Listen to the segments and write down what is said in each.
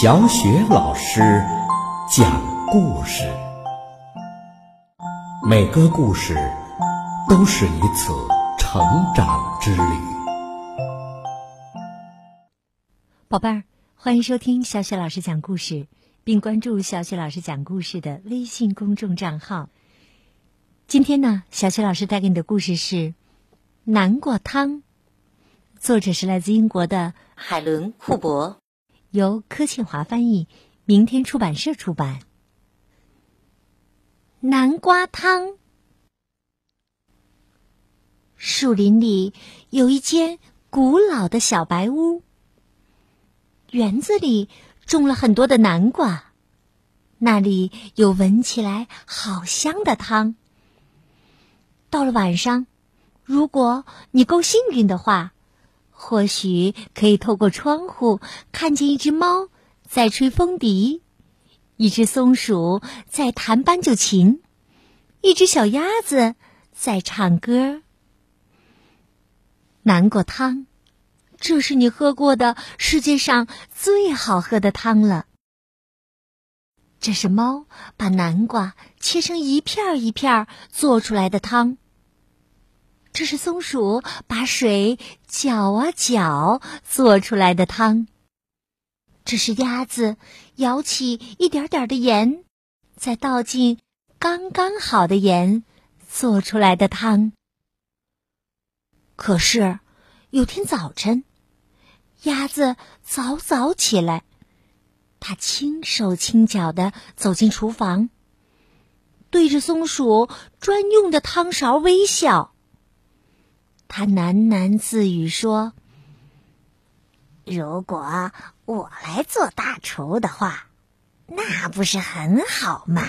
小雪老师讲故事，每个故事都是一次成长之旅。宝贝儿，欢迎收听小雪老师讲故事，并关注小雪老师讲故事的微信公众账号。今天呢，小雪老师带给你的故事是《南瓜汤》，作者是来自英国的海伦·库珀，由柯庆华翻译，明天出版社出版。南瓜汤。树林里有一间古老的小白屋，园子里种了很多的南瓜，那里有闻起来好香的汤。到了晚上，如果你够幸运的话，或许可以透过窗户看见一只猫在吹风笛，一只松鼠在弹斑鸠琴，一只小鸭子在唱歌。南瓜汤，这是你喝过的世界上最好喝的汤了。这是猫把南瓜切成一片一片做出来的汤。这是松鼠把水搅啊搅做出来的汤。这是鸭子舀起一点点的盐，再倒进刚刚好的盐做出来的汤。可是有天早晨，鸭子早早起来。它轻手轻脚的走进厨房，对着松鼠专用的汤勺微笑。他喃喃自语说：“如果我来做大厨的话，那不是很好吗？”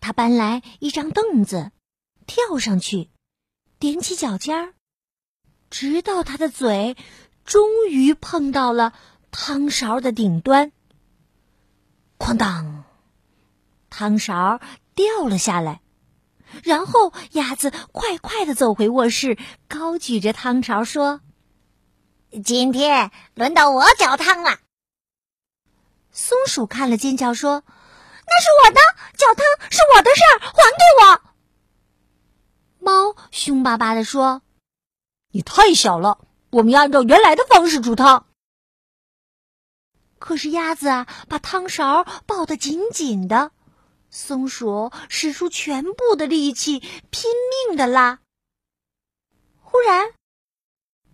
他搬来一张凳子，跳上去，踮起脚尖儿，直到他的嘴终于碰到了。汤勺的顶端，哐当，汤勺掉了下来。然后鸭子快快的走回卧室，高举着汤勺说：“今天轮到我搅汤了。”松鼠看了，尖叫说：“那是我的搅汤，是我的事儿，还给我！”猫凶巴巴的说：“你太小了，我们要按照原来的方式煮汤。”可是鸭子啊，把汤勺抱得紧紧的，松鼠使出全部的力气，拼命的拉。忽然，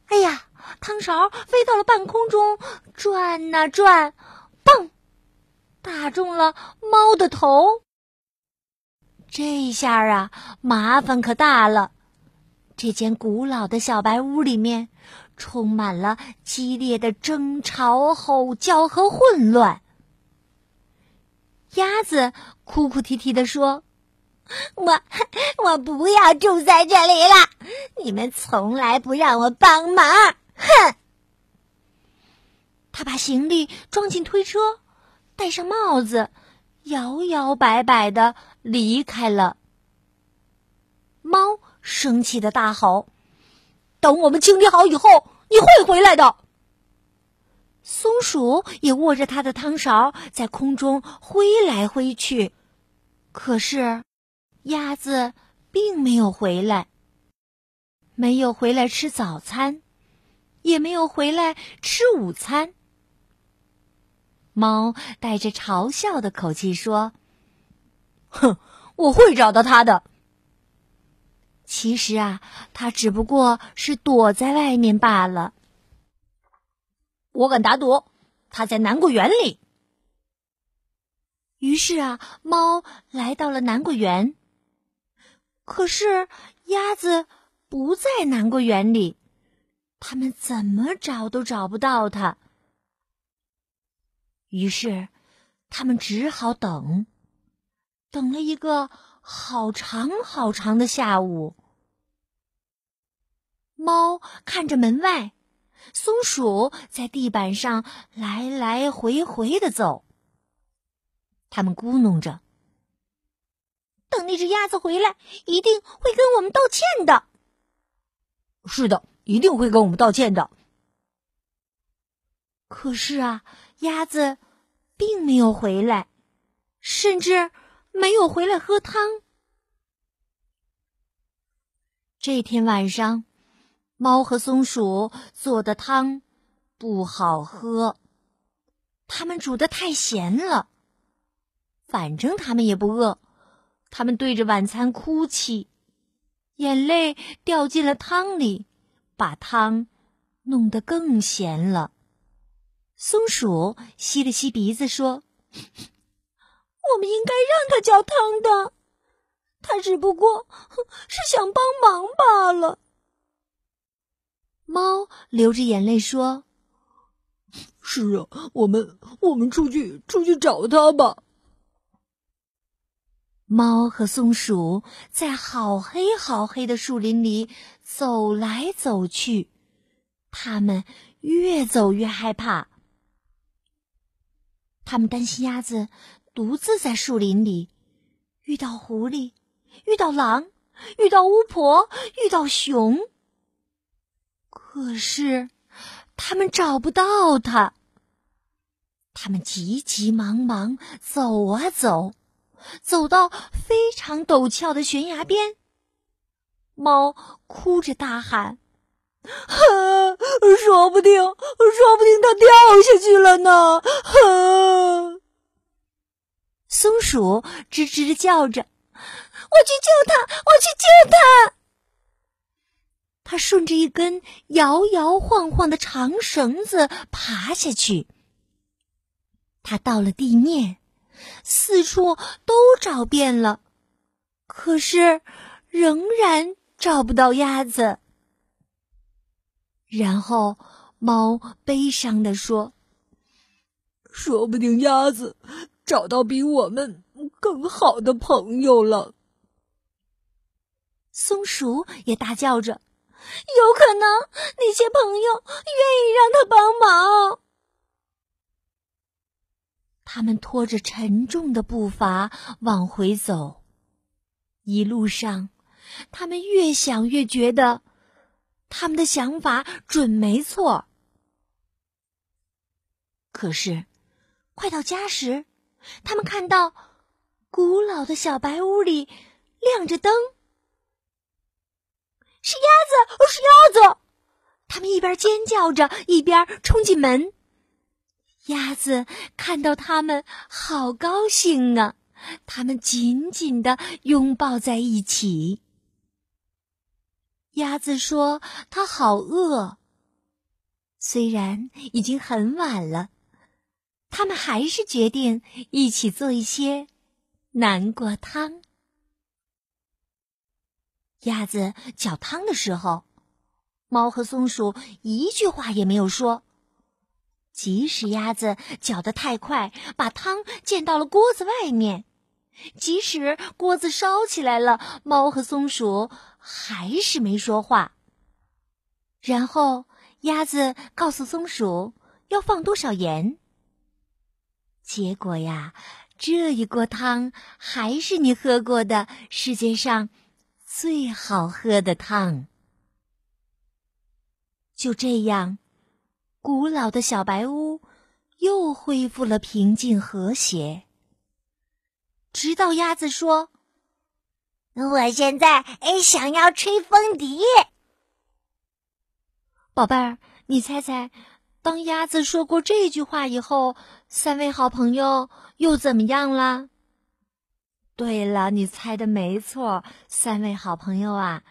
哎呀，汤勺飞到了半空中，转呐转，蹦，打中了猫的头。这下啊，麻烦可大了。这间古老的小白屋里面。充满了激烈的争吵、吼叫和混乱。鸭子哭哭啼啼的说：“我我不要住在这里了！你们从来不让我帮忙，哼！”他把行李装进推车，戴上帽子，摇摇摆摆的离开了。猫生气的大吼。等我们清理好以后，你会回来的。松鼠也握着它的汤勺在空中挥来挥去，可是鸭子并没有回来，没有回来吃早餐，也没有回来吃午餐。猫带着嘲笑的口气说：“哼，我会找到它的。”其实啊，他只不过是躲在外面罢了。我敢打赌，他在南瓜园里。于是啊，猫来到了南瓜园。可是鸭子不在南瓜园里，他们怎么找都找不到它。于是，他们只好等，等了一个好长好长的下午。猫看着门外，松鼠在地板上来来回回的走。他们咕哝着：“等那只鸭子回来，一定会跟我们道歉的。”“是的，一定会跟我们道歉的。”可是啊，鸭子并没有回来，甚至没有回来喝汤。这天晚上，猫和松鼠做的汤不好喝，他们煮的太咸了。反正他们也不饿，他们对着晚餐哭泣，眼泪掉进了汤里，把汤弄得更咸了。松鼠吸了吸鼻子说：“我们应该让他浇汤的，他只不过是想帮忙罢了。”猫流着眼泪说：“是啊，我们我们出去出去找他吧。”猫和松鼠在好黑好黑的树林里走来走去，他们越走越害怕。他们担心鸭子独自在树林里，遇到狐狸，遇到狼，遇到巫婆，遇到熊。可是，他们找不到它。他们急急忙忙走啊走，走到非常陡峭的悬崖边，猫哭着大喊：“说不定，说不定它掉下去了呢！”松鼠吱吱的叫着：“我去救它！我去救它！”它顺着一根摇摇晃晃的长绳子爬下去。它到了地面，四处都找遍了，可是仍然找不到鸭子。然后，猫悲伤地说：“说不定鸭子找到比我们更好的朋友了。”松鼠也大叫着。有可能那些朋友愿意让他帮忙。他们拖着沉重的步伐往回走，一路上，他们越想越觉得他们的想法准没错。可是，快到家时，他们看到古老的小白屋里亮着灯。是鸭子，是鸭子！他们一边尖叫着，一边冲进门。鸭子看到他们，好高兴啊！他们紧紧的拥抱在一起。鸭子说：“它好饿。”虽然已经很晚了，他们还是决定一起做一些南瓜汤。鸭子搅汤的时候，猫和松鼠一句话也没有说。即使鸭子搅得太快，把汤溅到了锅子外面；即使锅子烧起来了，猫和松鼠还是没说话。然后鸭子告诉松鼠要放多少盐。结果呀，这一锅汤还是你喝过的世界上。最好喝的汤。就这样，古老的小白屋又恢复了平静和谐。直到鸭子说：“我现在想要吹风笛。”宝贝儿，你猜猜，当鸭子说过这句话以后，三位好朋友又怎么样了？对了，你猜的没错，三位好朋友啊，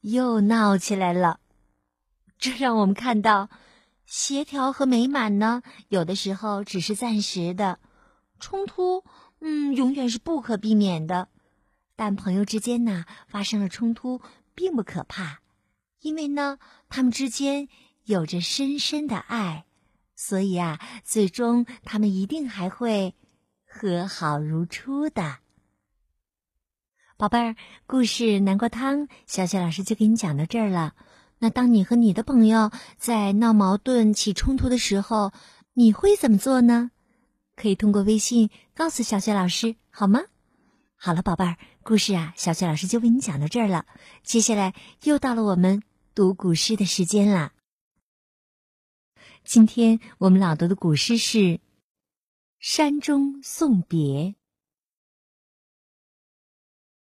又闹起来了。这让我们看到，协调和美满呢，有的时候只是暂时的，冲突，嗯，永远是不可避免的。但朋友之间呢，发生了冲突并不可怕，因为呢，他们之间有着深深的爱，所以啊，最终他们一定还会和好如初的。宝贝儿，故事南瓜汤，小雪老师就给你讲到这儿了。那当你和你的朋友在闹矛盾、起冲突的时候，你会怎么做呢？可以通过微信告诉小雪老师，好吗？好了，宝贝儿，故事啊，小雪老师就为你讲到这儿了。接下来又到了我们读古诗的时间啦。今天我们朗读的古诗是《山中送别》。《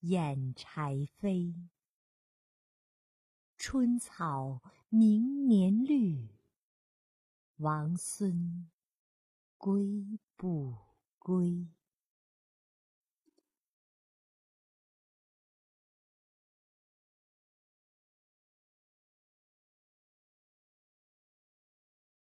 燕柴扉。春草明年绿，王孙归不归？